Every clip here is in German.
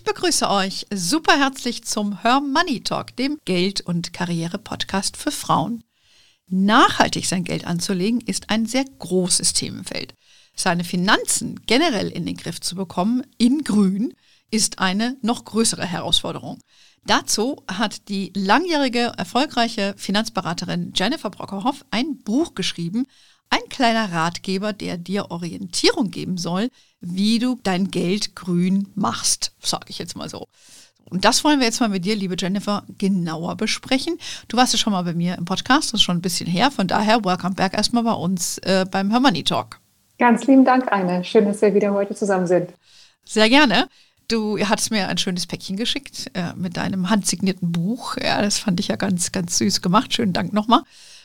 Ich begrüße euch super herzlich zum Her Money Talk, dem Geld- und Karriere-Podcast für Frauen. Nachhaltig sein Geld anzulegen ist ein sehr großes Themenfeld. Seine Finanzen generell in den Griff zu bekommen, in Grün, ist eine noch größere Herausforderung. Dazu hat die langjährige erfolgreiche Finanzberaterin Jennifer Brockerhoff ein Buch geschrieben, ein kleiner Ratgeber, der dir Orientierung geben soll, wie du dein Geld grün machst, sage ich jetzt mal so. Und das wollen wir jetzt mal mit dir, liebe Jennifer, genauer besprechen. Du warst ja schon mal bei mir im Podcast, das ist schon ein bisschen her. Von daher, welcome back erstmal bei uns äh, beim Hermoney Talk. Ganz lieben Dank, Anne. Schön, dass wir wieder heute zusammen sind. Sehr gerne. Du hattest mir ein schönes Päckchen geschickt äh, mit deinem handsignierten Buch. Ja, das fand ich ja ganz, ganz süß gemacht. Schönen Dank nochmal.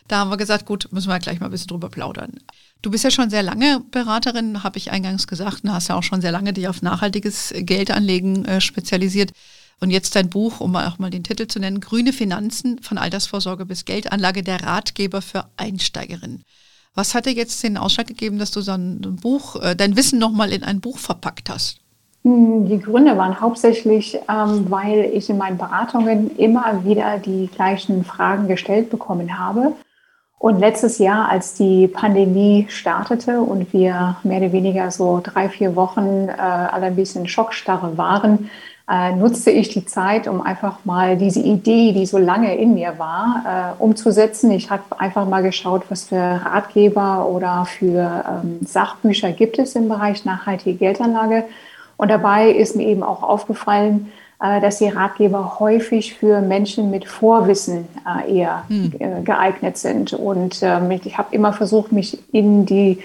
Da haben wir gesagt, gut, müssen wir gleich mal ein bisschen drüber plaudern. Du bist ja schon sehr lange Beraterin, habe ich eingangs gesagt, und hast ja auch schon sehr lange dich auf nachhaltiges Geldanlegen äh, spezialisiert. Und jetzt dein Buch, um auch mal den Titel zu nennen, Grüne Finanzen von Altersvorsorge bis Geldanlage, der Ratgeber für Einsteigerinnen. Was hat dir jetzt den Ausschlag gegeben, dass du so ein Buch, äh, dein Wissen nochmal in ein Buch verpackt hast? Hm, die Gründe waren hauptsächlich, ähm, weil ich in meinen Beratungen immer wieder die gleichen Fragen gestellt bekommen habe. Und letztes Jahr, als die Pandemie startete und wir mehr oder weniger so drei, vier Wochen äh, alle ein bisschen Schockstarre waren, äh, nutzte ich die Zeit, um einfach mal diese Idee, die so lange in mir war, äh, umzusetzen. Ich habe einfach mal geschaut, was für Ratgeber oder für ähm, Sachbücher gibt es im Bereich nachhaltige Geldanlage und dabei ist mir eben auch aufgefallen, dass die Ratgeber häufig für Menschen mit Vorwissen äh, eher hm. Äh, geeignet sind. Und ähm, ich habe immer versucht, mich in die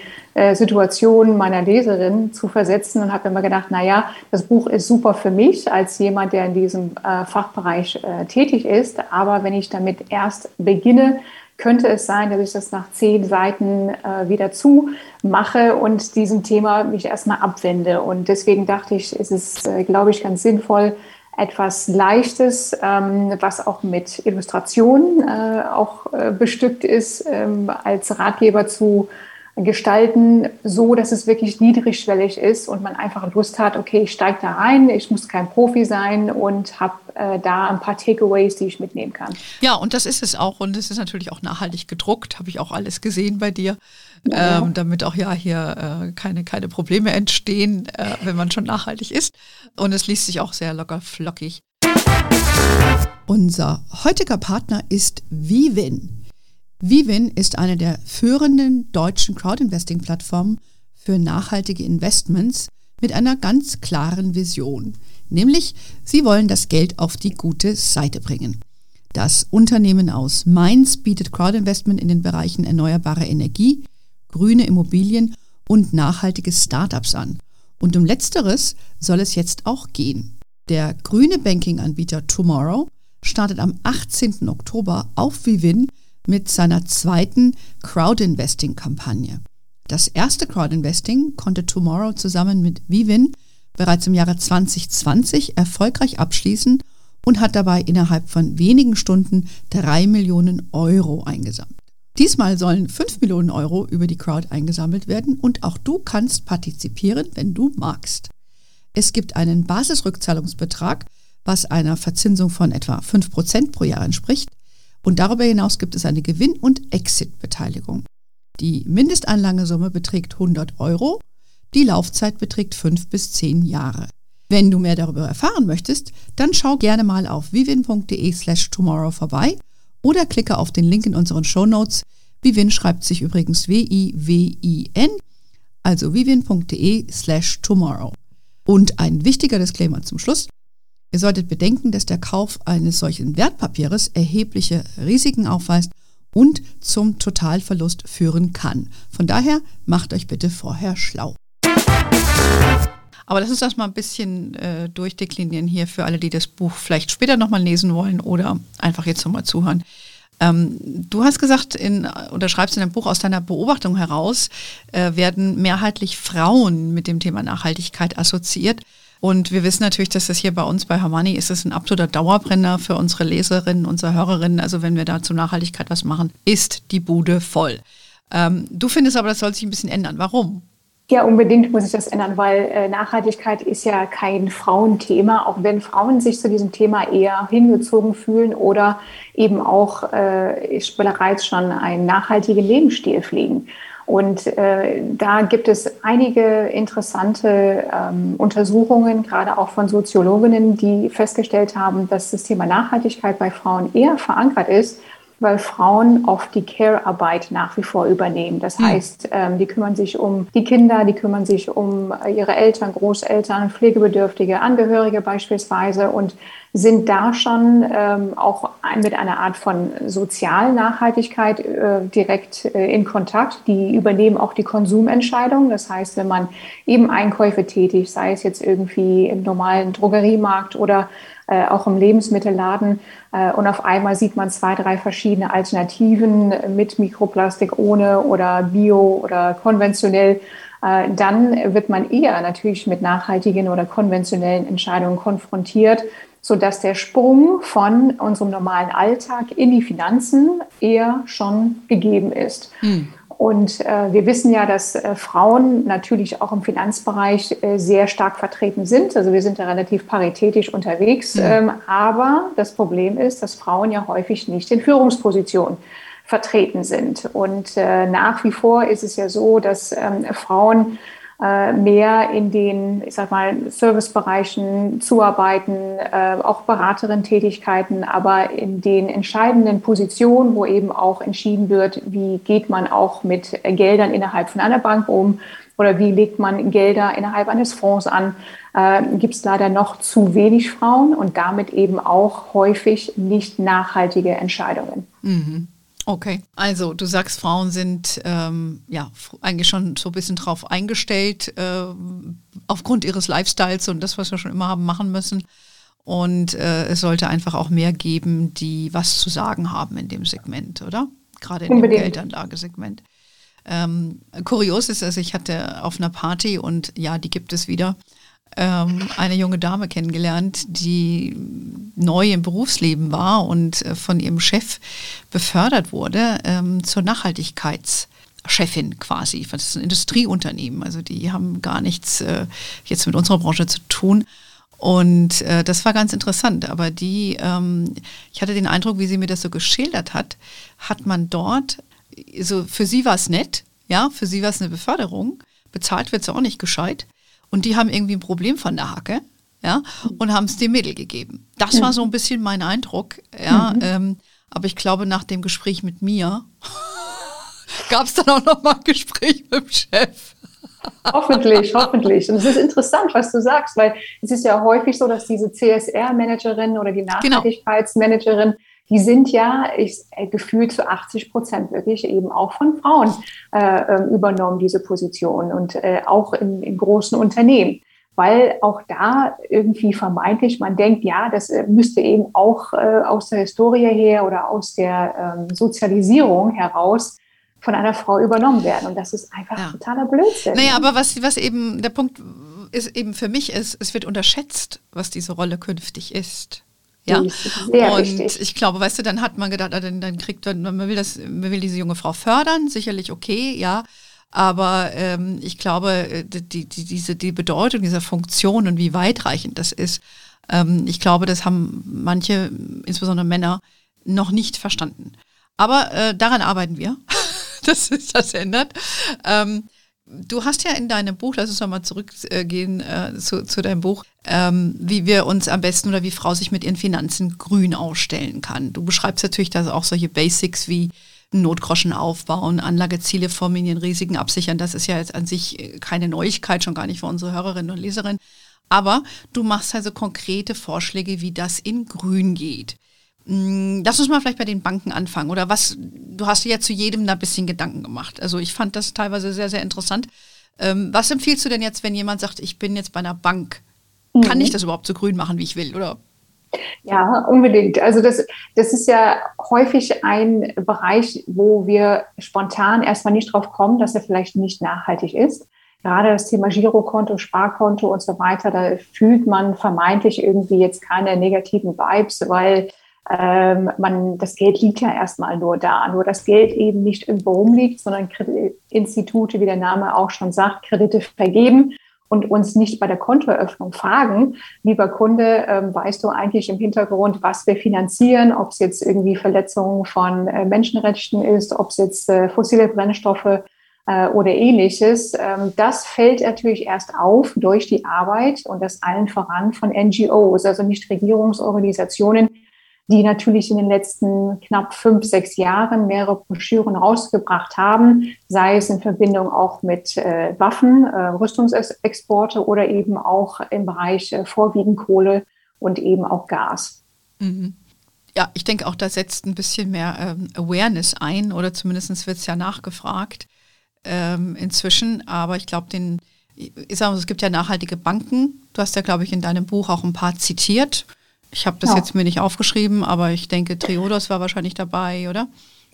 Situation meiner Leserin zu versetzen und habe immer gedacht, na ja, das Buch ist super für mich als jemand, der in diesem Fachbereich tätig ist. Aber wenn ich damit erst beginne, könnte es sein, dass ich das nach zehn Seiten äh, wieder zumache und diesem Thema mich erstmal abwende. Und deswegen dachte ich, es ist, äh, glaube ich, ganz sinnvoll, etwas Leichtes, ähm, was auch mit Illustrationen äh, auch äh, bestückt ist, ähm, als Ratgeber zu gestalten, so dass es wirklich niedrigschwellig ist und man einfach Lust hat, okay, ich steige da rein, ich muss kein Profi sein und habe äh, da ein paar Takeaways, die ich mitnehmen kann. Ja, und das ist es auch und es ist natürlich auch nachhaltig gedruckt, habe ich auch alles gesehen bei dir, ja. ähm, damit auch ja hier äh, keine, keine Probleme entstehen, äh, wenn man schon nachhaltig ist. Und es liest sich auch sehr locker flockig. Unser heutiger Partner ist Vivin. Vivin ist eine der führenden deutschen Crowdinvesting-Plattformen für nachhaltige Investments mit einer ganz klaren Vision, nämlich sie wollen das Geld auf die gute Seite bringen. Das Unternehmen aus Mainz bietet Crowdinvestment in den Bereichen erneuerbare Energie, grüne Immobilien und nachhaltige Startups an. Und um letzteres soll es jetzt auch gehen. Der grüne Banking-Anbieter Tomorrow startet am 18. Oktober auf Vivin mit seiner zweiten Crowdinvesting-Kampagne. Das erste Crowdinvesting konnte Tomorrow zusammen mit Vivin bereits im Jahre 2020 erfolgreich abschließen und hat dabei innerhalb von wenigen Stunden drei Millionen Euro eingesammelt. Diesmal sollen fünf Millionen Euro über die Crowd eingesammelt werden und auch du kannst partizipieren, wenn du magst. Es gibt einen Basisrückzahlungsbetrag, was einer Verzinsung von etwa 5% pro Jahr entspricht, und darüber hinaus gibt es eine Gewinn- und Exit-Beteiligung. Die Mindestanlagesumme beträgt 100 Euro, die Laufzeit beträgt 5 bis 10 Jahre. Wenn du mehr darüber erfahren möchtest, dann schau gerne mal auf vivin.de slash tomorrow vorbei oder klicke auf den Link in unseren Show Notes. Vivin schreibt sich übrigens W-I-W-I-N, also vivin.de slash tomorrow. Und ein wichtiger Disclaimer zum Schluss. Ihr solltet bedenken, dass der Kauf eines solchen Wertpapieres erhebliche Risiken aufweist und zum Totalverlust führen kann. Von daher macht euch bitte vorher schlau. Aber lass uns das mal ein bisschen äh, durchdeklinieren hier für alle, die das Buch vielleicht später nochmal lesen wollen oder einfach jetzt nochmal zuhören. Ähm, du hast gesagt, in, oder schreibst in deinem Buch aus deiner Beobachtung heraus, äh, werden mehrheitlich Frauen mit dem Thema Nachhaltigkeit assoziiert. Und wir wissen natürlich, dass das hier bei uns bei Hermanni ist es ein absoluter Dauerbrenner für unsere Leserinnen, unsere Hörerinnen. Also wenn wir da zur Nachhaltigkeit was machen, ist die Bude voll. Ähm, du findest aber, das soll sich ein bisschen ändern. Warum? Ja, unbedingt muss ich das ändern, weil äh, Nachhaltigkeit ist ja kein Frauenthema, auch wenn Frauen sich zu diesem Thema eher hingezogen fühlen oder eben auch äh, bereits schon einen nachhaltigen Lebensstil pflegen. Und äh, da gibt es einige interessante ähm, Untersuchungen, gerade auch von Soziologinnen, die festgestellt haben, dass das Thema Nachhaltigkeit bei Frauen eher verankert ist weil Frauen oft die Care-Arbeit nach wie vor übernehmen. Das hm. heißt, ähm, die kümmern sich um die Kinder, die kümmern sich um ihre Eltern, Großeltern, pflegebedürftige Angehörige beispielsweise und sind da schon ähm, auch mit einer Art von Sozialnachhaltigkeit äh, direkt äh, in Kontakt. Die übernehmen auch die Konsumentscheidung. Das heißt, wenn man eben Einkäufe tätigt, sei es jetzt irgendwie im normalen Drogeriemarkt oder äh, auch im Lebensmittelladen. Äh, und auf einmal sieht man zwei, drei verschiedene Alternativen mit Mikroplastik, ohne oder bio oder konventionell. Äh, dann wird man eher natürlich mit nachhaltigen oder konventionellen Entscheidungen konfrontiert, sodass der Sprung von unserem normalen Alltag in die Finanzen eher schon gegeben ist. Hm. Und äh, wir wissen ja, dass äh, Frauen natürlich auch im Finanzbereich äh, sehr stark vertreten sind. Also wir sind da relativ paritätisch unterwegs. Mhm. Ähm, aber das Problem ist, dass Frauen ja häufig nicht in Führungspositionen vertreten sind. Und äh, nach wie vor ist es ja so, dass ähm, Frauen mehr in den, ich sag mal, Servicebereichen zuarbeiten, äh, auch Beraterin-Tätigkeiten, aber in den entscheidenden Positionen, wo eben auch entschieden wird, wie geht man auch mit Geldern innerhalb von einer Bank um oder wie legt man Gelder innerhalb eines Fonds an, äh, gibt es leider noch zu wenig Frauen und damit eben auch häufig nicht nachhaltige Entscheidungen. Mhm. Okay, also du sagst, Frauen sind ähm, ja eigentlich schon so ein bisschen drauf eingestellt, äh, aufgrund ihres Lifestyles und das, was wir schon immer haben machen müssen. Und äh, es sollte einfach auch mehr geben, die was zu sagen haben in dem Segment, oder? Gerade in Unbedingt. dem Geldanlagesegment. Ähm, kurios ist, also ich hatte auf einer Party und ja, die gibt es wieder, ähm, eine junge Dame kennengelernt, die neu im Berufsleben war und äh, von ihrem Chef befördert wurde ähm, zur Nachhaltigkeitschefin quasi. Das ist ein Industrieunternehmen, also die haben gar nichts äh, jetzt mit unserer Branche zu tun. Und äh, das war ganz interessant. Aber die, ähm, ich hatte den Eindruck, wie sie mir das so geschildert hat, hat man dort, so für sie war es nett, ja, für sie war es eine Beförderung, bezahlt wird sie auch nicht gescheit. Und die haben irgendwie ein Problem von der Hacke, ja, und haben es dem Mädel gegeben. Das war so ein bisschen mein Eindruck, ja. Mhm. Ähm, aber ich glaube, nach dem Gespräch mit mir gab es dann auch noch mal ein Gespräch mit dem Chef. hoffentlich, hoffentlich. Und es ist interessant, was du sagst, weil es ist ja häufig so, dass diese CSR-Managerin oder die genau. Nachhaltigkeitsmanagerin, genau die sind ja ich, äh, gefühlt zu 80 Prozent wirklich eben auch von Frauen äh, ähm, übernommen, diese Position und äh, auch in, in großen Unternehmen weil auch da irgendwie vermeintlich man denkt, ja, das äh, müsste eben auch äh, aus der Historie her oder aus der ähm, Sozialisierung heraus von einer Frau übernommen werden. Und das ist einfach ja. totaler Blödsinn. Naja, aber was, was eben der Punkt ist eben für mich ist, es wird unterschätzt, was diese Rolle künftig ist. Ja, und wichtig. ich glaube, weißt du, dann hat man gedacht, ah, dann, dann kriegt man, man will das, man will diese junge Frau fördern, sicherlich okay, ja. Aber ähm, ich glaube, äh, die, die, diese, die Bedeutung dieser Funktion und wie weitreichend das ist, ähm, ich glaube, das haben manche, insbesondere Männer, noch nicht verstanden. Aber äh, daran arbeiten wir, dass sich das ändert. Ähm, Du hast ja in deinem Buch, lass uns nochmal zurückgehen äh, zu, zu deinem Buch, ähm, wie wir uns am besten oder wie Frau sich mit ihren Finanzen grün ausstellen kann. Du beschreibst natürlich da auch solche Basics wie Notgroschen aufbauen, Anlageziele formulieren, Risiken absichern. Das ist ja jetzt an sich keine Neuigkeit, schon gar nicht für unsere Hörerinnen und Leserinnen. Aber du machst also konkrete Vorschläge, wie das in grün geht. Mm, lass uns mal vielleicht bei den Banken anfangen. Oder was, du hast dir ja zu jedem da ein bisschen Gedanken gemacht. Also ich fand das teilweise sehr, sehr interessant. Ähm, was empfiehlst du denn jetzt, wenn jemand sagt, ich bin jetzt bei einer Bank? Mhm. Kann ich das überhaupt so grün machen, wie ich will, oder? Ja, unbedingt. Also das, das ist ja häufig ein Bereich, wo wir spontan erstmal nicht drauf kommen, dass er vielleicht nicht nachhaltig ist. Gerade das Thema Girokonto, Sparkonto und so weiter, da fühlt man vermeintlich irgendwie jetzt keine negativen Vibes, weil ähm, man, das Geld liegt ja erstmal nur da. Nur das Geld eben nicht irgendwo rumliegt, sondern Institute, wie der Name auch schon sagt, Kredite vergeben und uns nicht bei der Kontoeröffnung fragen, lieber Kunde, ähm, weißt du eigentlich im Hintergrund, was wir finanzieren, ob es jetzt irgendwie Verletzungen von äh, Menschenrechten ist, ob es jetzt äh, fossile Brennstoffe äh, oder ähnliches. Ähm, das fällt natürlich erst auf durch die Arbeit und das allen voran von NGOs, also Nichtregierungsorganisationen, die natürlich in den letzten knapp fünf, sechs Jahren mehrere Broschüren rausgebracht haben, sei es in Verbindung auch mit äh, Waffen, äh, Rüstungsexporte oder eben auch im Bereich äh, vorwiegend Kohle und eben auch Gas. Mhm. Ja, ich denke auch, da setzt ein bisschen mehr ähm, Awareness ein oder zumindest wird es ja nachgefragt ähm, inzwischen. Aber ich glaube, den, ich sage, es gibt ja nachhaltige Banken. Du hast ja, glaube ich, in deinem Buch auch ein paar zitiert. Ich habe das ja. jetzt mir nicht aufgeschrieben, aber ich denke, Triodos war wahrscheinlich dabei, oder?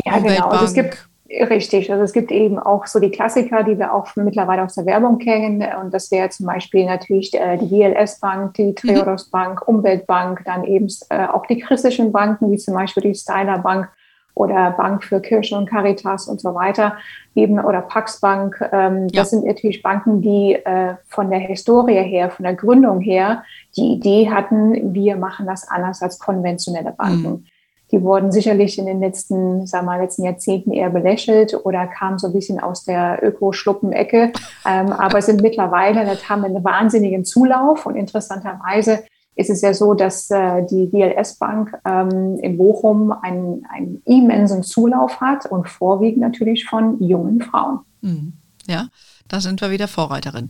Ja, genau. Also es gibt, richtig, also es gibt eben auch so die Klassiker, die wir auch mittlerweile aus der Werbung kennen. Und das wäre zum Beispiel natürlich äh, die GLS Bank, die Triodos mhm. Bank, Umweltbank, dann eben äh, auch die christlichen Banken, wie zum Beispiel die Styler Bank oder Bank für Kirche und Caritas und so weiter, eben oder Pax Bank. Ähm, ja. Das sind natürlich Banken, die äh, von der Historie her, von der Gründung her, die Idee hatten, wir machen das anders als konventionelle Banken. Mhm. Die wurden sicherlich in den letzten, sagen wir mal, letzten Jahrzehnten eher belächelt oder kamen so ein bisschen aus der Öko-Schluppen-Ecke, ähm, aber sind mittlerweile, das haben einen wahnsinnigen Zulauf und interessanterweise ist es ja so, dass äh, die GLS Bank ähm, in Bochum einen, einen immensen Zulauf hat und vorwiegend natürlich von jungen Frauen. Mhm. Ja, da sind wir wieder Vorreiterin.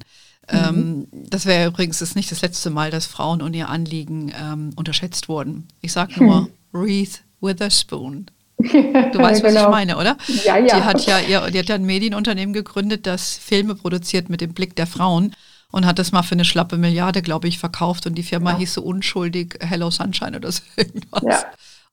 Mhm. Ähm, das wäre übrigens das nicht das letzte Mal, dass Frauen und ihr Anliegen ähm, unterschätzt wurden. Ich sage nur hm. Reese Witherspoon. Du weißt, was genau. ich meine, oder? Ja, ja. Die hat ja, ihr, die hat ja ein Medienunternehmen gegründet, das Filme produziert mit dem Blick der Frauen und hat das mal für eine schlappe Milliarde, glaube ich, verkauft und die Firma ja. hieß so unschuldig Hello Sunshine oder so irgendwas. Ja.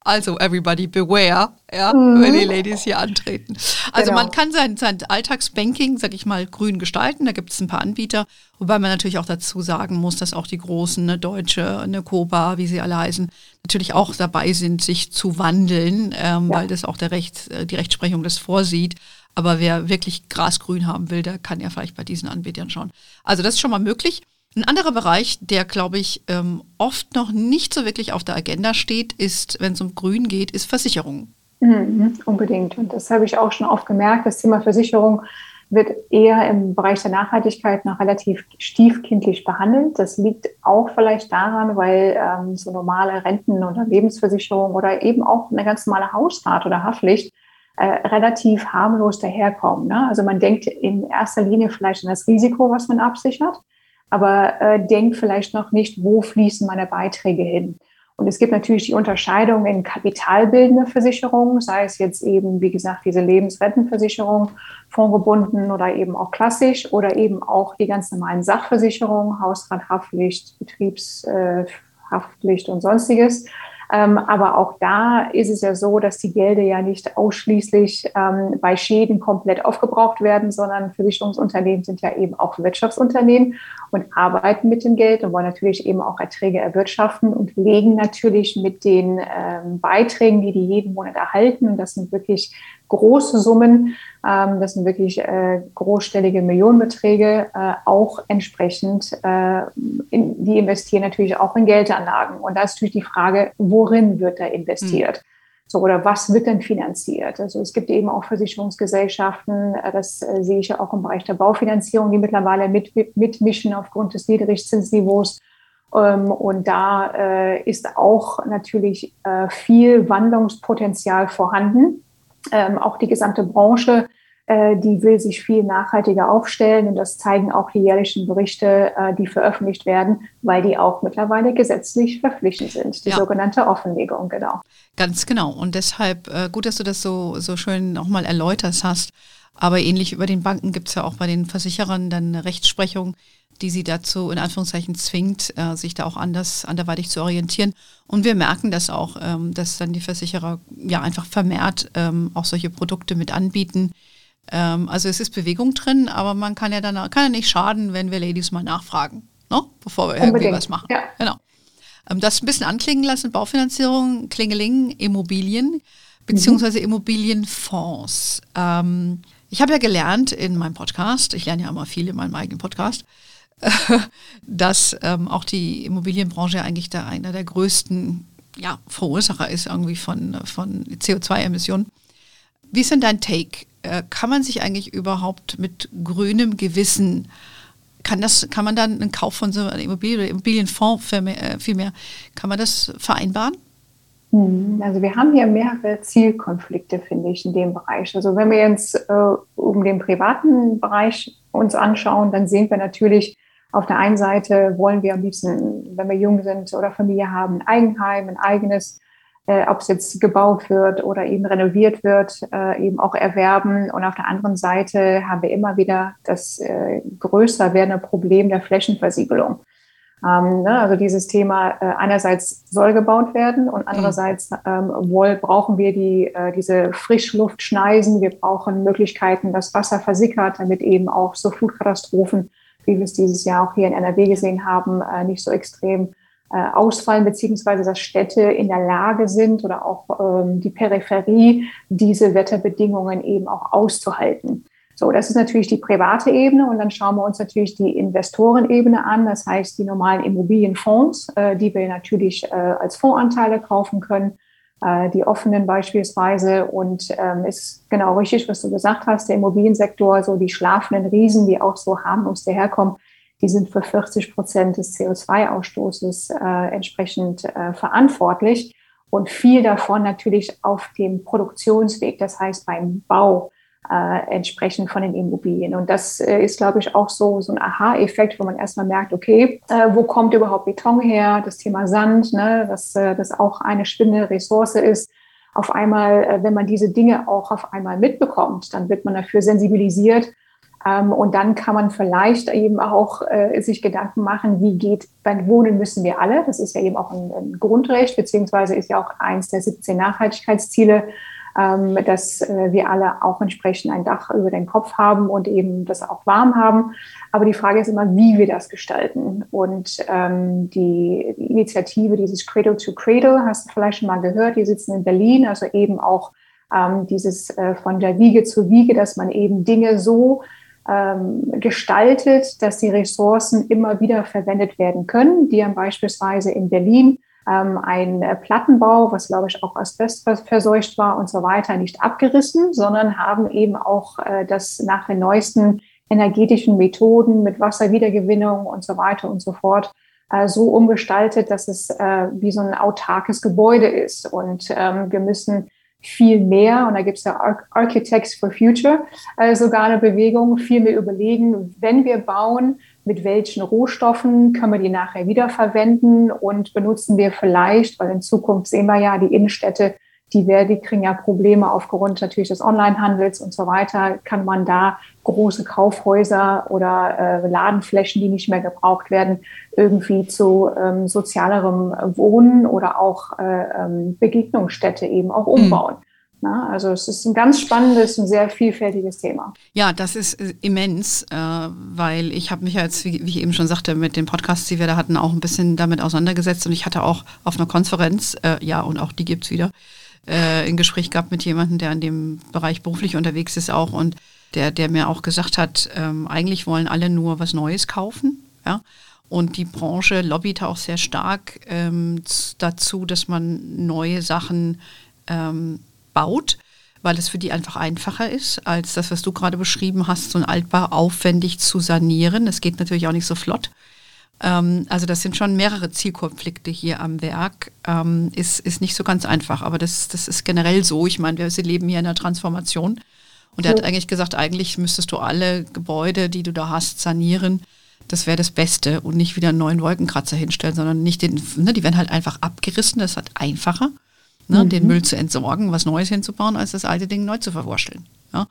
Also everybody beware, ja, mhm. wenn die Ladies hier antreten. Also genau. man kann sein, sein Alltagsbanking, sag ich mal, grün gestalten. Da gibt es ein paar Anbieter, wobei man natürlich auch dazu sagen muss, dass auch die großen, eine Deutsche, eine Coba, wie sie alle heißen, natürlich auch dabei sind, sich zu wandeln, ähm, ja. weil das auch der Recht, äh, die Rechtsprechung das vorsieht. Aber wer wirklich grasgrün haben will, der kann ja vielleicht bei diesen Anbietern schauen. Also das ist schon mal möglich. Ein anderer Bereich, der, glaube ich, ähm, oft noch nicht so wirklich auf der Agenda steht, ist, wenn es um Grün geht, ist Versicherung. Mhm, unbedingt. Und das habe ich auch schon oft gemerkt. Das Thema Versicherung wird eher im Bereich der Nachhaltigkeit noch relativ stiefkindlich behandelt. Das liegt auch vielleicht daran, weil ähm, so normale Renten- oder Lebensversicherung oder eben auch eine ganz normale Hausrat oder Haftpflicht äh, relativ harmlos daherkommen. Ne? Also man denkt in erster Linie vielleicht an das Risiko, was man absichert, aber äh, denkt vielleicht noch nicht, wo fließen meine Beiträge hin. Und es gibt natürlich die Unterscheidung in kapitalbildende Versicherungen, sei es jetzt eben, wie gesagt, diese Lebensrentenversicherung, fondgebunden oder eben auch klassisch oder eben auch die ganz normalen Sachversicherungen, Hausrathaftpflicht, Betriebshaftpflicht und sonstiges. Ähm, aber auch da ist es ja so, dass die Gelder ja nicht ausschließlich ähm, bei Schäden komplett aufgebraucht werden, sondern Versicherungsunternehmen sind ja eben auch Wirtschaftsunternehmen und arbeiten mit dem Geld und wollen natürlich eben auch Erträge erwirtschaften und legen natürlich mit den ähm, Beiträgen, die die jeden Monat erhalten, und das sind wirklich große Summen, ähm, das sind wirklich äh, großstellige Millionenbeträge, äh, auch entsprechend, äh, in, die investieren natürlich auch in Geldanlagen. Und da ist natürlich die Frage, worin wird da investiert? Mhm. So, oder was wird denn finanziert? Also es gibt eben auch Versicherungsgesellschaften, äh, das äh, sehe ich ja auch im Bereich der Baufinanzierung, die mittlerweile mit, mitmischen aufgrund des Niedrigzinsniveaus. Ähm, und da äh, ist auch natürlich viel Wandlungspotenzial vorhanden. Ähm, auch die gesamte Branche äh, die will sich viel nachhaltiger aufstellen. Und das zeigen auch die jährlichen Berichte, äh, die veröffentlicht werden, weil die auch mittlerweile gesetzlich verpflichtend sind. Die ja. sogenannte Offenlegung, genau. Ganz genau. Und deshalb äh, gut, dass du das so, so schön nochmal erläutert hast. Aber ähnlich über den Banken gibt es ja auch bei den Versicherern dann eine Rechtsprechung, die sie dazu in Anführungszeichen zwingt, äh, sich da auch anders, anderweitig zu orientieren. Und wir merken das auch, ähm, dass dann die Versicherer ja einfach vermehrt ähm, auch solche Produkte mit anbieten, ähm, also es ist Bewegung drin, aber man kann ja dann kann ja nicht schaden, wenn wir Ladies mal nachfragen, ne? bevor wir Unbedingt. irgendwie was machen. Ja. Genau. ähm, das ein bisschen anklingen lassen, Baufinanzierung, Klingeling, Immobilien, beziehungsweise mhm. Immobilienfonds. Ähm, ich habe ja gelernt in meinem Podcast, ich lerne ja immer viel in meinem eigenen Podcast, dass ähm, auch die Immobilienbranche eigentlich da einer der größten ja, Verursacher ist irgendwie von, von CO2-Emissionen. Wie ist denn dein Take? Äh, kann man sich eigentlich überhaupt mit grünem Gewissen, kann, das, kann man dann einen Kauf von so einer Immobilie oder Immobilienfonds äh, vielmehr, kann man das vereinbaren? Hm, also wir haben hier mehrere Zielkonflikte, finde ich, in dem Bereich. Also wenn wir uns äh, um den privaten Bereich uns anschauen, dann sehen wir natürlich, auf der einen Seite wollen wir am liebsten, wenn wir jung sind oder Familie haben, ein Eigenheim, ein eigenes, äh, ob es jetzt gebaut wird oder eben renoviert wird, äh, eben auch erwerben. Und auf der anderen Seite haben wir immer wieder das äh, größer werdende Problem der Flächenversiegelung. Ähm, ne, also dieses Thema äh, einerseits soll gebaut werden und andererseits ähm, wohl brauchen wir die, äh, diese Frischluftschneisen. Wir brauchen Möglichkeiten, dass Wasser versickert, damit eben auch so Flutkatastrophen, wie wir es dieses Jahr auch hier in NRW gesehen haben, äh, nicht so extrem äh, ausfallen, beziehungsweise dass Städte in der Lage sind oder auch ähm, die Peripherie diese Wetterbedingungen eben auch auszuhalten. So, das ist natürlich die private Ebene und dann schauen wir uns natürlich die Investorenebene an, das heißt die normalen Immobilienfonds, äh, die wir natürlich äh, als Fondsanteile kaufen können, äh, die offenen beispielsweise. Und ähm, ist genau richtig, was du gesagt hast, der Immobiliensektor, so die schlafenden Riesen, die auch so harmlos daherkommen, die sind für 40 Prozent des CO2-Ausstoßes äh, entsprechend äh, verantwortlich. Und viel davon natürlich auf dem Produktionsweg, das heißt beim Bau äh, entsprechend von den Immobilien. Und das äh, ist, glaube ich, auch so, so ein Aha-Effekt, wo man erstmal merkt, okay, äh, wo kommt überhaupt Beton her? Das Thema Sand, ne, dass äh, das auch eine schwindende Ressource ist. Auf einmal, äh, wenn man diese Dinge auch auf einmal mitbekommt, dann wird man dafür sensibilisiert. Ähm, und dann kann man vielleicht eben auch äh, sich Gedanken machen, wie geht, beim Wohnen müssen wir alle. Das ist ja eben auch ein, ein Grundrecht, beziehungsweise ist ja auch eins der 17 Nachhaltigkeitsziele ähm, dass äh, wir alle auch entsprechend ein Dach über den Kopf haben und eben das auch warm haben. Aber die Frage ist immer, wie wir das gestalten. Und ähm, die, die Initiative, dieses Cradle to Cradle, hast du vielleicht schon mal gehört, die sitzen in Berlin, also eben auch ähm, dieses äh, von der Wiege zu Wiege, dass man eben Dinge so ähm, gestaltet, dass die Ressourcen immer wieder verwendet werden können. Die haben beispielsweise in Berlin ähm, ein äh, Plattenbau, was glaube ich auch Asbest verseucht war und so weiter, nicht abgerissen, sondern haben eben auch äh, das nach den neuesten energetischen Methoden mit Wasserwiedergewinnung und so weiter und so fort äh, so umgestaltet, dass es äh, wie so ein autarkes Gebäude ist. Und ähm, wir müssen viel mehr, und da gibt es ja Architects for Future, äh, sogar eine Bewegung, viel mehr überlegen, wenn wir bauen, mit welchen Rohstoffen können wir die nachher wiederverwenden und benutzen wir vielleicht, weil in Zukunft sehen wir ja, die Innenstädte, die, werden, die kriegen ja Probleme aufgrund natürlich des Onlinehandels und so weiter, kann man da große Kaufhäuser oder äh, Ladenflächen, die nicht mehr gebraucht werden, irgendwie zu ähm, sozialerem Wohnen oder auch äh, ähm, Begegnungsstätte eben auch mhm. umbauen. Mhm. Na, also es ist ein ganz spannendes und sehr vielfältiges Thema. Ja, das ist äh, immens, äh, weil ich habe mich ja jetzt, wie, wie, ich eben schon sagte, mit den Podcasts, die wir da hatten, auch ein bisschen damit auseinandergesetzt und ich hatte auch auf einer Konferenz, äh, ja, und auch die gibt es wieder, äh, ein Gespräch gehabt mit jemandem, der in dem Bereich beruflich unterwegs ist auch und der, der mir auch gesagt hat, ähm, eigentlich wollen alle nur was Neues kaufen, ja. Und die Branche lobbyt auch sehr stark ähm, dazu, dass man neue Sachen ähm, baut, weil es für die einfach einfacher ist, als das, was du gerade beschrieben hast, so ein Altbau aufwendig zu sanieren. Das geht natürlich auch nicht so flott. Ähm, also das sind schon mehrere Zielkonflikte hier am Werk. Ähm, ist, ist nicht so ganz einfach, aber das, das ist generell so. Ich meine, wir leben hier in einer Transformation. Und er hat eigentlich gesagt, eigentlich müsstest du alle Gebäude, die du da hast, sanieren. Das wäre das Beste und nicht wieder einen neuen Wolkenkratzer hinstellen, sondern nicht den, ne, die werden halt einfach abgerissen, das ist halt einfacher ne, mhm. den Müll zu entsorgen, was Neues hinzubauen, als das alte Ding neu zu verwurschteln. Ja,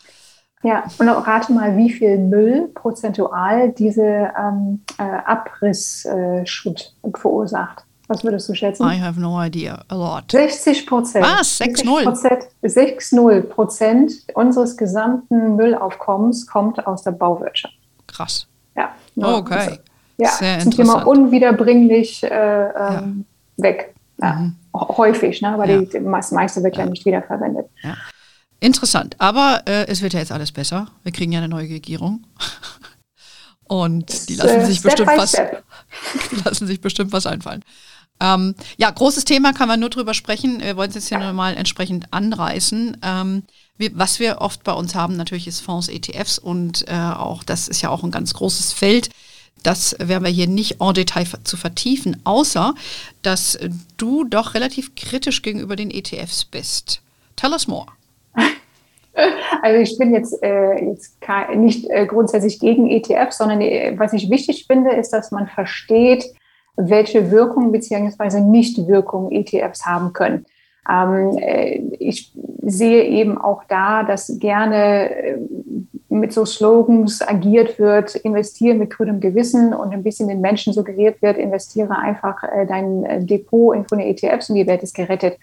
ja und rate mal, wie viel Müll prozentual diese ähm, äh, Abrissschutt äh, verursacht. Was würdest du schätzen? I have no idea. A lot. 60 Prozent. Was? 6-0? 6-0 Prozent unseres gesamten Müllaufkommens kommt aus der Bauwirtschaft. Krass. Ja. Okay. ja, Sehr zum Thema unwiederbringlich äh, ähm, weg. Ja, mhm. Häufig, ne? aber ja. die, das meiste wird ja, ja nicht wiederverwendet. Ja. Interessant, aber äh, es wird ja jetzt alles besser. Wir kriegen ja eine neue Regierung. Und die lassen sich bestimmt was, die lassen sich bestimmt was einfallen. Ähm, ja, großes Thema kann man nur drüber sprechen. Wir wollen es jetzt hier nur mal entsprechend anreißen. Ähm, wir, was wir oft bei uns haben, natürlich ist Fonds, ETFs und äh, auch das ist ja auch ein ganz großes Feld. Das werden wir hier nicht en Detail zu vertiefen, außer dass du doch relativ kritisch gegenüber den ETFs bist. Tell us more. Also ich bin jetzt, äh, jetzt nicht äh, grundsätzlich gegen ETFs, sondern äh, was ich wichtig finde, ist, dass man versteht, welche Wirkung bzw. Nichtwirkung ETFs haben können. Ähm, äh, ich sehe eben auch da, dass gerne äh, mit so Slogans agiert wird, investiere mit grünem Gewissen und ein bisschen den Menschen suggeriert wird, investiere einfach äh, dein äh, Depot in von ETFs und die Welt ist gerettet.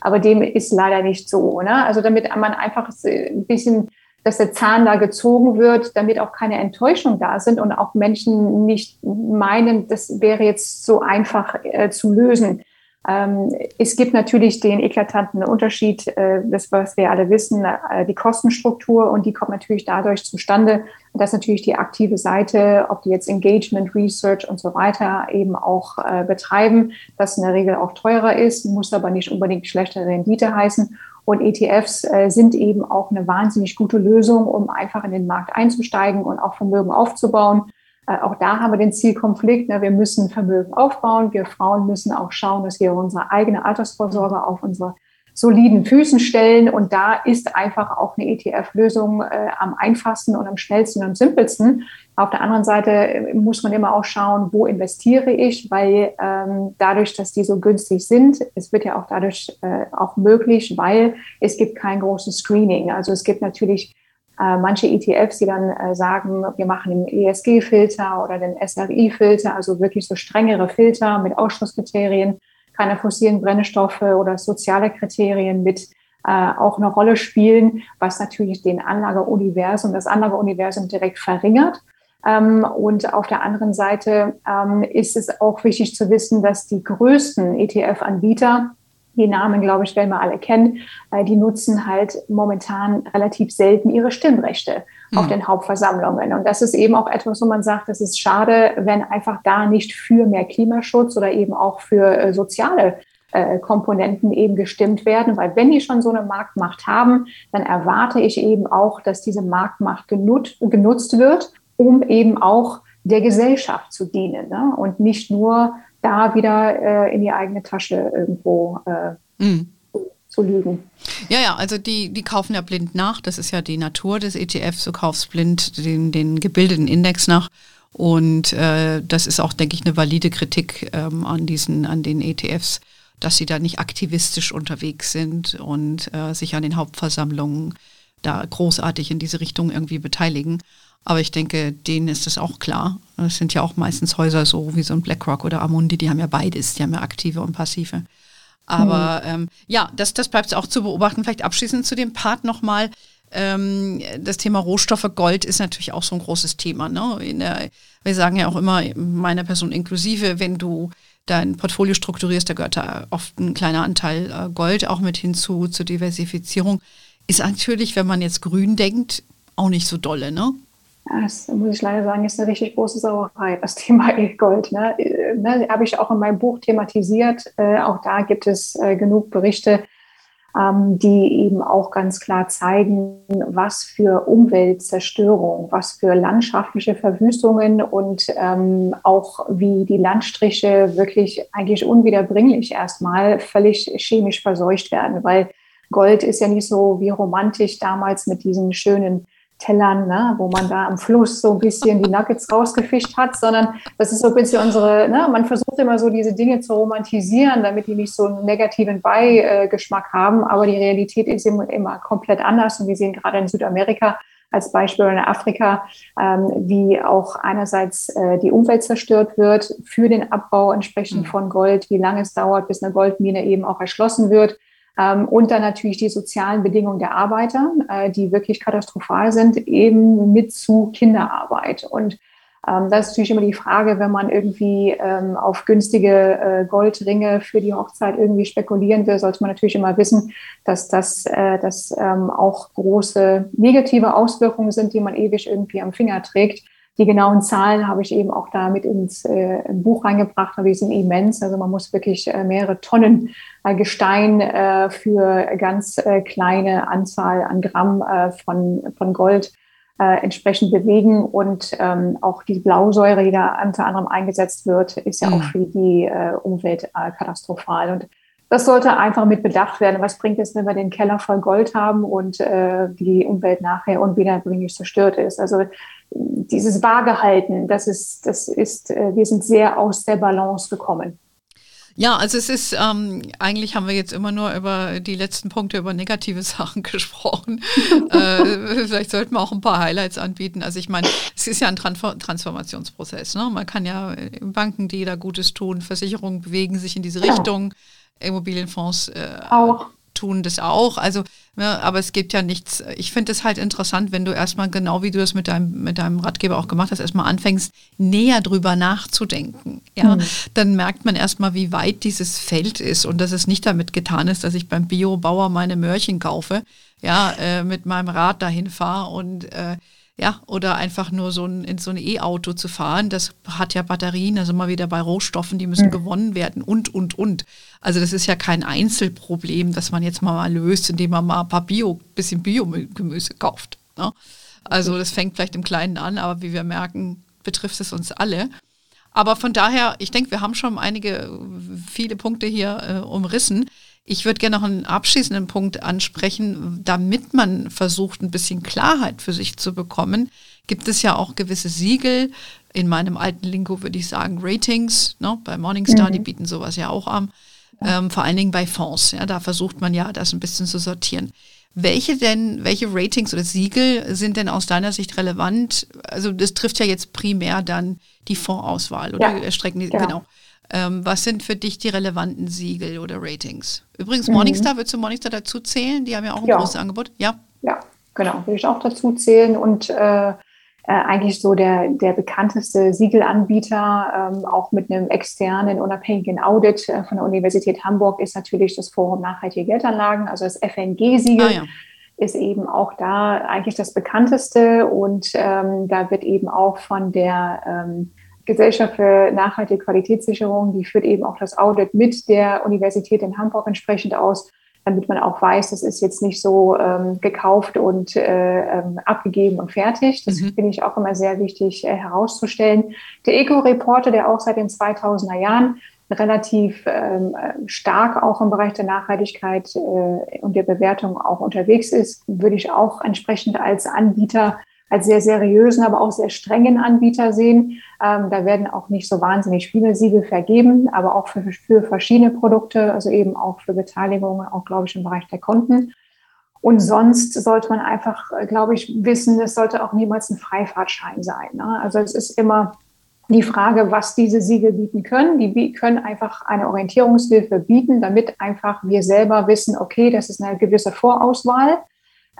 Aber dem ist leider nicht so. Ne? Also damit man einfach ein bisschen dass der Zahn da gezogen wird, damit auch keine Enttäuschung da sind und auch Menschen nicht meinen, das wäre jetzt so einfach äh, zu lösen. Ähm, es gibt natürlich den eklatanten Unterschied, äh, das, was wir alle wissen, äh, die Kostenstruktur und die kommt natürlich dadurch zustande, dass natürlich die aktive Seite, ob die jetzt Engagement, Research und so weiter eben auch äh, betreiben, das in der Regel auch teurer ist, muss aber nicht unbedingt schlechtere Rendite heißen. Und ETFs sind eben auch eine wahnsinnig gute Lösung, um einfach in den Markt einzusteigen und auch Vermögen aufzubauen. Äh, auch da haben wir den Zielkonflikt. Ne? Wir müssen Vermögen aufbauen. Wir Frauen müssen auch schauen, dass wir unsere eigene Altersvorsorge auf unsere soliden Füßen stellen. Und da ist einfach auch eine ETF-Lösung äh, am einfachsten und am schnellsten und am simpelsten. Auf der anderen Seite äh, muss man immer auch schauen, wo investiere ich, weil ähm, dadurch, dass die so günstig sind, es wird ja auch dadurch äh, auch möglich, weil es gibt kein großes Screening. Also es gibt natürlich äh, manche ETFs, die dann äh, sagen, wir machen den ESG-Filter oder den SRI-Filter, also wirklich so strengere Filter mit Ausschlusskriterien keine fossilen Brennstoffe oder soziale Kriterien mit äh, auch eine Rolle spielen, was natürlich den Anlageuniversum, das Anlageuniversum direkt verringert. Ähm, und auf der anderen Seite ähm, ist es auch wichtig zu wissen, dass die größten ETF-Anbieter die Namen, glaube ich, werden wir alle kennen, äh, die nutzen halt momentan relativ selten ihre Stimmrechte mhm. auf den Hauptversammlungen. Und das ist eben auch etwas, wo man sagt, es ist schade, wenn einfach da nicht für mehr Klimaschutz oder eben auch für äh, soziale äh, Komponenten eben gestimmt werden, weil wenn die schon so eine Marktmacht haben, dann erwarte ich eben auch, dass diese Marktmacht genut genutzt wird, um eben auch der Gesellschaft zu dienen ne? und nicht nur da wieder äh, in die eigene Tasche irgendwo äh, mhm. zu lügen. Ja, ja, also die, die kaufen ja blind nach. Das ist ja die Natur des ETFs. Du kaufst blind den, den gebildeten Index nach. Und äh, das ist auch, denke ich, eine valide Kritik ähm, an diesen, an den ETFs, dass sie da nicht aktivistisch unterwegs sind und äh, sich an den Hauptversammlungen da großartig in diese Richtung irgendwie beteiligen. Aber ich denke, denen ist das auch klar. Es sind ja auch meistens Häuser so wie so ein BlackRock oder Amundi, die haben ja beides, die haben ja aktive und passive. Aber mhm. ähm, ja, das, das bleibt auch zu beobachten. Vielleicht abschließend zu dem Part nochmal. Ähm, das Thema Rohstoffe, Gold ist natürlich auch so ein großes Thema. Ne? Der, wir sagen ja auch immer, meiner Person inklusive, wenn du dein Portfolio strukturierst, da gehört da oft ein kleiner Anteil äh, Gold auch mit hinzu zur Diversifizierung. Ist natürlich, wenn man jetzt grün denkt, auch nicht so dolle, ne? Das muss ich leider sagen, ist eine richtig große Sauerei, das Thema E-Gold. Ne? ne? Habe ich auch in meinem Buch thematisiert. Äh, auch da gibt es äh, genug Berichte, ähm, die eben auch ganz klar zeigen, was für Umweltzerstörung, was für landschaftliche Verwüstungen und ähm, auch wie die Landstriche wirklich eigentlich unwiederbringlich erstmal völlig chemisch verseucht werden, weil Gold ist ja nicht so wie romantisch damals mit diesen schönen Tellern, ne, wo man da am Fluss so ein bisschen die Nuggets rausgefischt hat, sondern das ist so ein bisschen unsere, ne, man versucht immer so diese Dinge zu romantisieren, damit die nicht so einen negativen Beigeschmack haben, aber die Realität ist immer, immer komplett anders. Und wir sehen gerade in Südamerika als Beispiel in Afrika, ähm, wie auch einerseits äh, die Umwelt zerstört wird für den Abbau entsprechend mhm. von Gold, wie lange es dauert, bis eine Goldmine eben auch erschlossen wird und dann natürlich die sozialen Bedingungen der Arbeiter, äh, die wirklich katastrophal sind, eben mit zu Kinderarbeit. Und Ähm, das ist natürlich immer die Frage, wenn man irgendwie ähm, auf günstige äh, Goldringe für die Hochzeit irgendwie spekulieren will, sollte man natürlich immer wissen, dass das äh, dass, ähm, auch große negative Auswirkungen sind, die man ewig irgendwie am Finger trägt. Die genauen Zahlen habe ich eben auch da mit ins äh, Buch reingebracht, aber die sind immens. Also man muss wirklich äh, mehrere Tonnen äh, Gestein äh, für ganz äh, kleine Anzahl an Gramm äh, von, von Gold entsprechend bewegen. Und ähm, auch die Blausäure, die da unter anderem eingesetzt wird, ist ja mhm. auch für die Umwelt katastrophal. Und das sollte einfach mit bedacht werden. Was bringt es, wenn wir den Keller voll Gold haben und äh, die Umwelt nachher unwiederbringlich zerstört ist? Also dieses Waagehalten, das ist, das ist, äh, wir sind sehr aus der Balance gekommen. Ja, also es ist, ähm, eigentlich haben wir jetzt immer nur über die letzten Punkte über negative Sachen gesprochen. äh, vielleicht sollten wir auch ein paar Highlights anbieten. Also ich meine, es ist ja ein Transformationsprozess. Ne? Man kann ja Banken, die da Gutes tun, Versicherungen bewegen sich in diese Richtung, Immobilienfonds äh, auch tun das auch. Also, ja, aber es gibt ja nichts. Ich finde es halt interessant, wenn du erstmal genau wie du das mit deinem, mit deinem Ratgeber auch gemacht hast, erstmal anfängst, näher drüber nachzudenken. Ja, mhm. dann merkt man erstmal, wie weit dieses Feld ist und dass es nicht damit getan ist, dass ich beim Biobauer meine Möhrchen kaufe, ja, äh, mit meinem Rad dahin fahre und äh, ja, oder einfach nur so ein, in so ein E-Auto zu fahren. Das hat ja Batterien, also mal wieder bei Rohstoffen, die müssen mhm. gewonnen werden und, und, und. Also das ist ja kein Einzelproblem, das man jetzt mal löst, indem man mal ein paar Bio, bisschen Biogemüse kauft. Ne? Also das fängt vielleicht im Kleinen an, aber wie wir merken, betrifft es uns alle. Aber von daher, ich denke, wir haben schon einige, viele Punkte hier äh, umrissen. Ich würde gerne noch einen abschließenden Punkt ansprechen, damit man versucht, ein bisschen Klarheit für sich zu bekommen. Gibt es ja auch gewisse Siegel. In meinem alten Lingo würde ich sagen Ratings. Ne? Bei Morningstar, mhm. die bieten sowas ja auch an. Ähm, vor allen Dingen bei Fonds. Ja, da versucht man ja, das ein bisschen zu sortieren. Welche denn, welche Ratings oder Siegel sind denn aus deiner Sicht relevant? Also das trifft ja jetzt primär dann die Fondsauswahl oder ja, Strecken, genau. genau. Ähm, was sind für dich die relevanten Siegel oder Ratings? Übrigens, mhm. Morningstar, würdest du Morningstar dazu zählen? Die haben ja auch ein ja. großes Angebot. Ja, ja genau, würde ich auch dazu zählen. Und äh, äh, eigentlich so der, der bekannteste Siegelanbieter, ähm, auch mit einem externen, unabhängigen Audit äh, von der Universität Hamburg, ist natürlich das Forum Nachhaltige Geldanlagen, also das FNG-Siegel. Ah, ja. Ist eben auch da eigentlich das bekannteste und ähm, da wird eben auch von der ähm, Gesellschaft für nachhaltige Qualitätssicherung, die führt eben auch das Audit mit der Universität in Hamburg entsprechend aus, damit man auch weiß, das ist jetzt nicht so ähm, gekauft und äh, ähm, abgegeben und fertig. Das mhm. finde ich auch immer sehr wichtig äh, herauszustellen. Der Eco-Reporter, der auch seit den 2000er Jahren relativ ähm, stark auch im Bereich der Nachhaltigkeit äh, und der Bewertung auch unterwegs ist, würde ich auch entsprechend als Anbieter als sehr seriösen, aber auch sehr strengen Anbieter sehen. Ähm, da werden auch nicht so wahnsinnig viele Siegel vergeben, aber auch für, für verschiedene Produkte, also eben auch für Beteiligungen, auch glaube ich im Bereich der Konten. Und sonst sollte man einfach, glaube ich, wissen, es sollte auch niemals ein Freifahrtschein sein. Ne? Also es ist immer die Frage, was diese Siegel bieten können. Die können einfach eine Orientierungshilfe bieten, damit einfach wir selber wissen, okay, das ist eine gewisse Vorauswahl.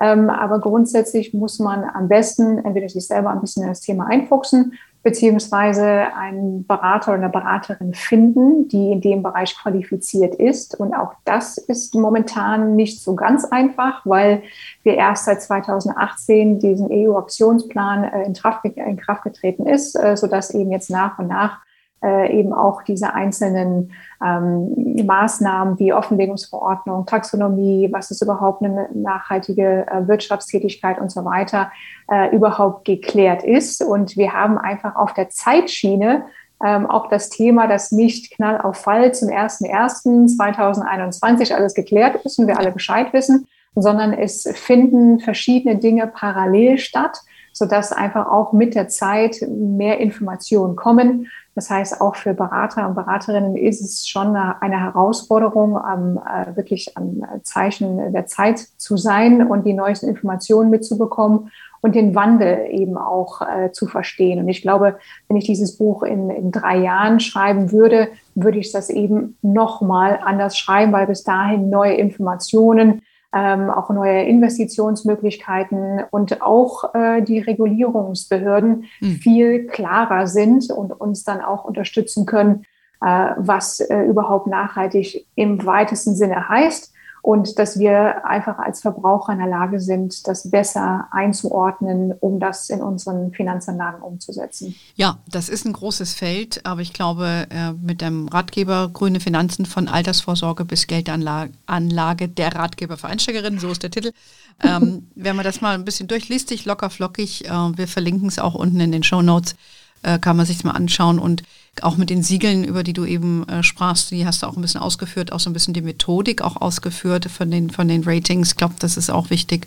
Ähm, aber grundsätzlich muss man am besten entweder sich selber ein bisschen in das Thema einfuchsen, beziehungsweise einen Berater oder eine Beraterin finden, die in dem Bereich qualifiziert ist. Und auch das ist momentan nicht so ganz einfach, weil wir erst seit 2018 diesen EU-Aktionsplan äh, in, in, Kraft getreten ist, äh, sodass eben jetzt nach und nach äh, eben auch diese einzelnen ähm, Maßnahmen wie Offenlegungsverordnung, Taxonomie, was ist überhaupt eine nachhaltige äh, Wirtschaftstätigkeit und so weiter, äh, überhaupt geklärt ist. Und wir haben einfach auf der Zeitschiene ähm, auch das Thema, dass nicht Knall auf Fall zum 01.01.2021 alles geklärt ist und wir alle Bescheid wissen, sondern es finden verschiedene Dinge parallel statt, sodass einfach auch mit der Zeit mehr Informationen kommen. Das heißt, auch für Berater und Beraterinnen ist es schon eine Herausforderung, äh, wirklich am Zeichen der Zeit zu sein und die neuesten Informationen mitzubekommen und den Wandel eben auch äh, zu verstehen. Und ich glaube, wenn ich dieses Buch in, in drei Jahren schreiben würde, würde ich das eben nochmal anders schreiben, weil bis dahin neue Informationen ähm, auch neue Investitionsmöglichkeiten und auch äh, die Regulierungsbehörden mhm. viel klarer sind und uns dann auch unterstützen können, äh, was äh, überhaupt nachhaltig im weitesten Sinne heißt und dass wir einfach als Verbraucher in der Lage sind, das besser einzuordnen, um das in unseren Finanzanlagen umzusetzen. Ja, das ist ein großes Feld, aber ich glaube, äh, mit dem Ratgeber Grüne Finanzen von Altersvorsorge bis Geldanlage der Ratgeber für Einsteigerinnen, so ist der Titel. ähm, wenn man das mal ein bisschen durchliest, sich locker flockig, äh, wir verlinken es auch unten in den Show Notes, äh, kann man sich mal anschauen und auch mit den Siegeln, über die du eben äh, sprachst, die hast du auch ein bisschen ausgeführt, auch so ein bisschen die Methodik auch ausgeführt von den, von den Ratings. Ich glaube, das ist auch wichtig.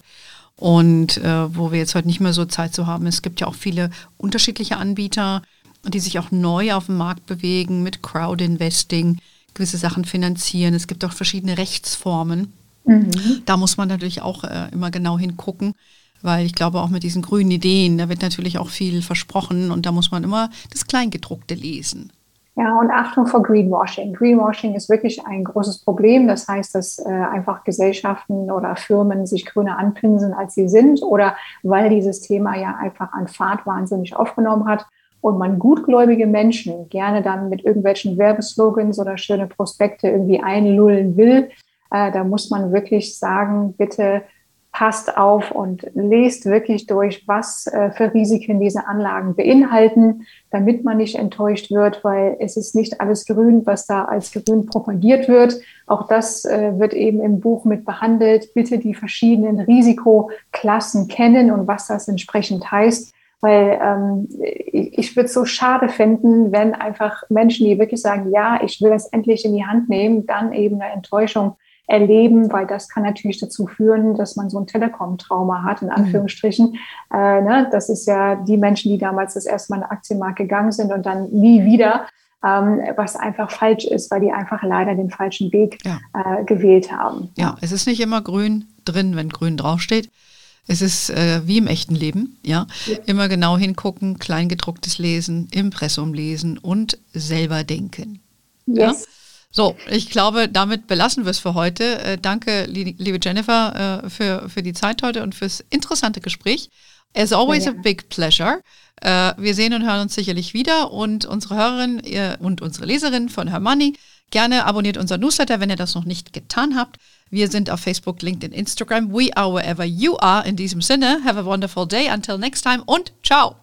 Und äh, wo wir jetzt heute nicht mehr so Zeit zu haben, es gibt ja auch viele unterschiedliche Anbieter, die sich auch neu auf dem Markt bewegen mit Crowd-Investing, gewisse Sachen finanzieren. Es gibt auch verschiedene Rechtsformen. Mhm. Da muss man natürlich auch äh, immer genau hingucken weil ich glaube auch mit diesen grünen Ideen, da wird natürlich auch viel versprochen und da muss man immer das Kleingedruckte lesen. Ja, und Achtung vor Greenwashing. Greenwashing ist wirklich ein großes Problem. Das heißt, dass äh, einfach Gesellschaften oder Firmen sich grüner anpinseln, als sie sind oder weil dieses Thema ja einfach an Fahrt wahnsinnig aufgenommen hat und man gutgläubige Menschen gerne dann mit irgendwelchen Werbeslogans oder schöne Prospekte irgendwie einlullen will. Äh, da muss man wirklich sagen, bitte passt auf und lest wirklich durch, was äh, für Risiken diese Anlagen beinhalten, damit man nicht enttäuscht wird, weil es ist nicht alles grün, was da als grün propagiert wird. Auch das äh, wird eben im Buch mit behandelt. Bitte die verschiedenen Risikoklassen kennen und was das entsprechend heißt. Weil ähm, ich, ich würde es so schade finden, wenn einfach Menschen, die wirklich sagen, ja, ich will das endlich in die Hand nehmen, dann eben eine Enttäuschung erleben, weil das kann natürlich dazu führen, dass man so ein Telekom-Trauma hat, in mhm. Anführungsstrichen. Mhm. Äh, ne? Das ist ja die Menschen, die damals das erste Mal in den Aktienmarkt gegangen sind und dann nie wieder. Ähm, was einfach falsch ist, weil die einfach leider den falschen Weg ja. äh, gewählt haben. Ja, es ist nicht immer grün drin, wenn grün draufsteht. Es ist äh, wie im echten Leben, ja? ja. Immer genau hingucken, kleingedrucktes Lesen, Impressum lesen und selber denken. Yes. So, ich glaube, damit belassen wir es für heute. Äh, danke, liebe Jennifer, äh, für, für die Zeit heute und fürs interessante Gespräch. As always ja. a big pleasure. Äh, wir sehen und hören uns sicherlich wieder und unsere Hörerin und unsere Leserin von Her Money, gerne abonniert unser Newsletter, wenn ihr das noch nicht getan habt. Wir sind auf Facebook, LinkedIn, Instagram. We are wherever you are. In diesem Sinne, have a wonderful day. Until next time und ciao.